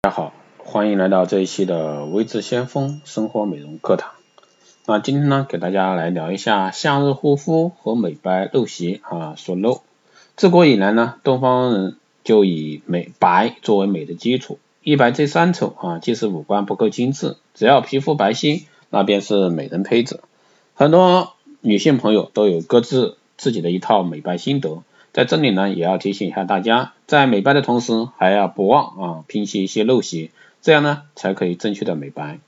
大家好，欢迎来到这一期的微智先锋生活美容课堂。那今天呢，给大家来聊一下夏日护肤和美白陋习啊。说陋，自古以来呢，东方人就以美白作为美的基础。一白遮三丑啊，即使五官不够精致，只要皮肤白皙，那便是美人胚子。很多女性朋友都有各自自己的一套美白心得。在这里呢，也要提醒一下大家，在美白的同时，还要不忘啊摒弃一些陋习，这样呢才可以正确的美白。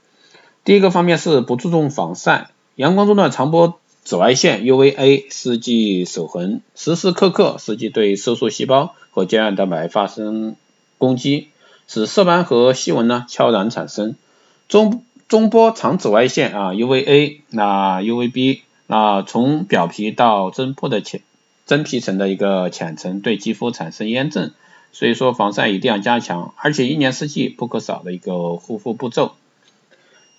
第一个方面是不注重防晒，阳光中的长波紫外线 UVA 四季守恒，时时刻刻刺激对色素细胞和胶原蛋白发生攻击，使色斑和细纹呢悄然产生。中中波长紫外线啊 UVA 那 UVB 那从表皮到真破的前。真皮层的一个浅层对肌肤产生炎症，所以说防晒一定要加强，而且一年四季不可少的一个护肤步骤。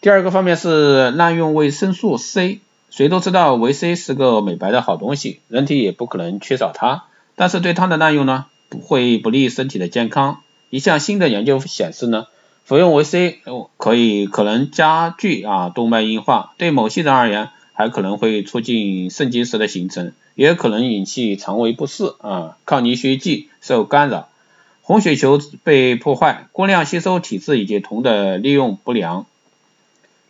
第二个方面是滥用维生素 C，谁都知道维 C 是个美白的好东西，人体也不可能缺少它，但是对它的滥用呢，不会不利身体的健康。一项新的研究显示呢，服用维 C 可以可能加剧啊动脉硬化，对某些人而言。还可能会促进肾结石的形成，也可能引起肠胃不适啊，抗凝血剂受干扰，红血球被破坏，过量吸收体质以及铜的利用不良。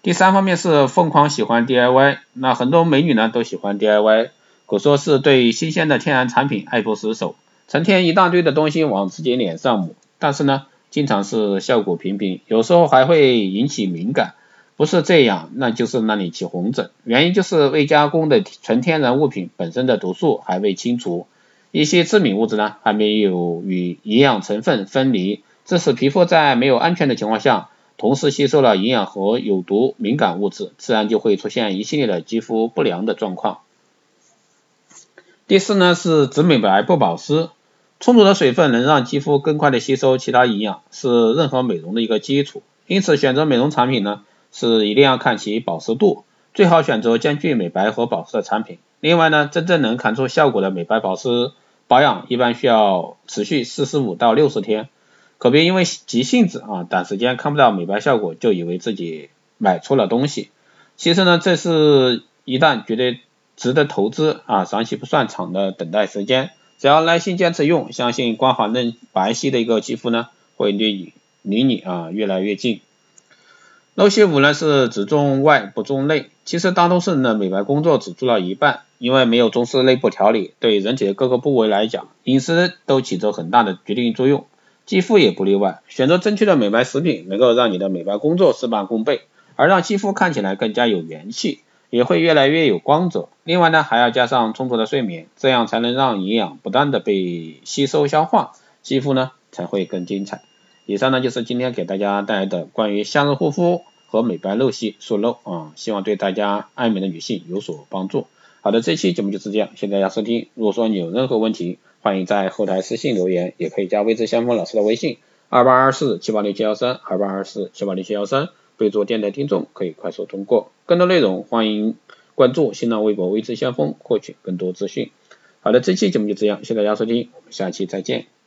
第三方面是疯狂喜欢 DIY，那很多美女呢都喜欢 DIY，可说是对新鲜的天然产品爱不释手，成天一大堆的东西往自己脸上抹，但是呢，经常是效果平平，有时候还会引起敏感。不是这样，那就是那里起红疹，原因就是未加工的纯天然物品本身的毒素还未清除，一些致敏物质呢还没有与营养成分分离，致使皮肤在没有安全的情况下，同时吸收了营养和有毒敏感物质，自然就会出现一系列的肌肤不良的状况。第四呢是只美白不保湿，充足的水分能让肌肤更快的吸收其他营养，是任何美容的一个基础，因此选择美容产品呢。是一定要看其保湿度，最好选择兼具美白和保湿的产品。另外呢，真正能看出效果的美白保湿保养，一般需要持续四十五到六十天，可别因为急性子啊，短时间看不到美白效果，就以为自己买错了东西。其实呢，这是一旦觉得值得投资啊，长期不算长的等待时间，只要耐心坚持用，相信光滑嫩白皙的一个肌肤呢，会离你离你啊越来越近。陋习五呢是只重外不重内，其实大多数人的美白工作只做了一半，因为没有重视内部调理，对人体的各个部位来讲，饮食都起着很大的决定作用，肌肤也不例外。选择正确的美白食品，能够让你的美白工作事半功倍，而让肌肤看起来更加有元气，也会越来越有光泽。另外呢，还要加上充足的睡眠，这样才能让营养不断的被吸收消化，肌肤呢才会更精彩。以上呢就是今天给大家带来的关于夏日护肤和美白陋习说漏啊，希望对大家爱美的女性有所帮助。好的，这期节目就是这样，谢谢大家收听。如果说你有任何问题，欢迎在后台私信留言，也可以加微之先锋老师的微信二八二四七八六七幺三二八二四七八六七幺三，备注电台听众可以快速通过。更多内容欢迎关注新浪微博微之先锋获取更多资讯。好的，这期节目就这样，谢谢大家收听，我们下期再见。